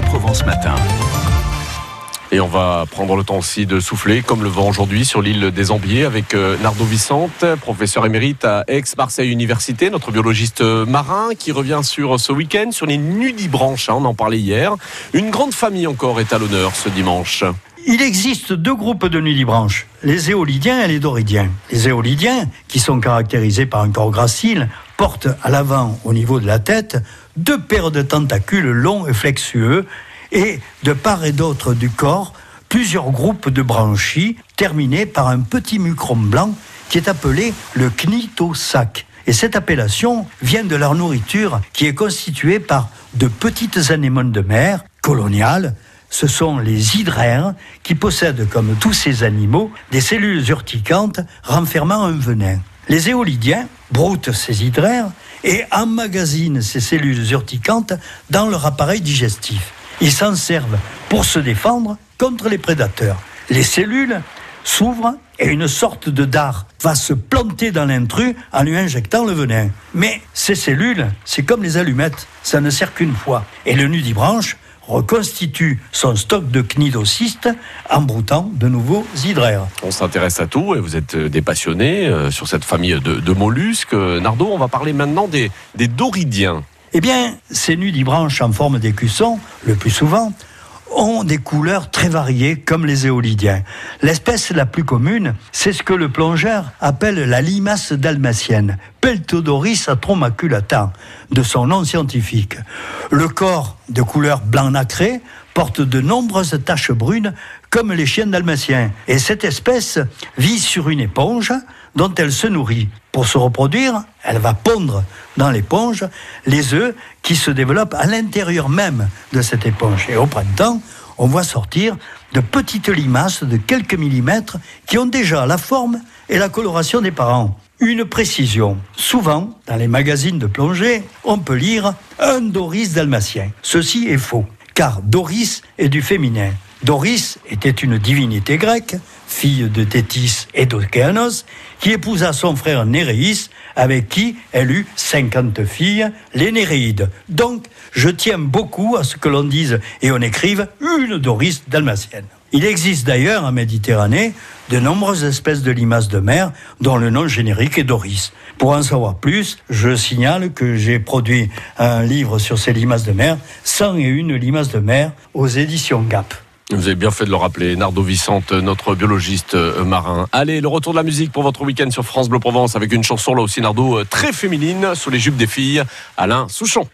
Bleu Provence Matin. Et on va prendre le temps aussi de souffler, comme le vent aujourd'hui, sur l'île des Ambiers avec euh, Nardo Vicente, professeur émérite à Aix-Marseille Université, notre biologiste marin qui revient sur ce week-end, sur les nudibranches, hein, on en parlait hier. Une grande famille encore est à l'honneur ce dimanche. Il existe deux groupes de nudibranches, les éolidiens et les doridiens. Les éolidiens, qui sont caractérisés par un corps gracile, portent à l'avant, au niveau de la tête, deux paires de tentacules longs et flexueux et de part et d'autre du corps plusieurs groupes de branchies terminés par un petit mucrome blanc qui est appelé le knitosac. Et cette appellation vient de leur nourriture qui est constituée par de petites anémones de mer coloniales. Ce sont les hydraires qui possèdent, comme tous ces animaux, des cellules urticantes renfermant un venin. Les éolidiens broutent ces hydraires et emmagasinent ces cellules urticantes dans leur appareil digestif. Ils s'en servent pour se défendre contre les prédateurs. Les cellules s'ouvrent et une sorte de dard va se planter dans l'intrus en lui injectant le venin. Mais ces cellules, c'est comme les allumettes, ça ne sert qu'une fois. Et le nudibranche reconstitue son stock de cnidocystes en broutant de nouveaux hydraires. On s'intéresse à tout et vous êtes des passionnés euh, sur cette famille de, mollusques. Nardo, on va parler maintenant des, des doridiens. Eh bien, ces nudibranches en forme d'écusson, le plus souvent, ont des couleurs très variées comme les éolidiens. L'espèce la plus commune, c'est ce que le plongeur appelle la limace dalmatienne, Peltodoris atromaculata, de son nom scientifique. Le corps de couleur blanc nacré porte de nombreuses taches brunes comme les chiens dalmatiens. Et cette espèce vit sur une éponge dont elle se nourrit. Pour se reproduire, elle va pondre dans l'éponge les œufs qui se développent à l'intérieur même de cette éponge. Et au printemps, on voit sortir de petites limaces de quelques millimètres qui ont déjà la forme et la coloration des parents. Une précision. Souvent, dans les magazines de plongée, on peut lire un Doris dalmatien. Ceci est faux, car Doris est du féminin. Doris était une divinité grecque, fille de Thétis et d'Océanos, qui épousa son frère Néréis, avec qui elle eut 50 filles, les Néréides. Donc, je tiens beaucoup à ce que l'on dise et on écrive une Doris dalmatienne. Il existe d'ailleurs en Méditerranée de nombreuses espèces de limaces de mer dont le nom générique est Doris. Pour en savoir plus, je signale que j'ai produit un livre sur ces limaces de mer, 101 limaces de mer, aux éditions GAP. Vous avez bien fait de le rappeler, Nardo Vicente, notre biologiste euh, marin. Allez, le retour de la musique pour votre week-end sur France Bleu Provence avec une chanson là aussi, Nardo, euh, très féminine, sous les jupes des filles, Alain Souchon.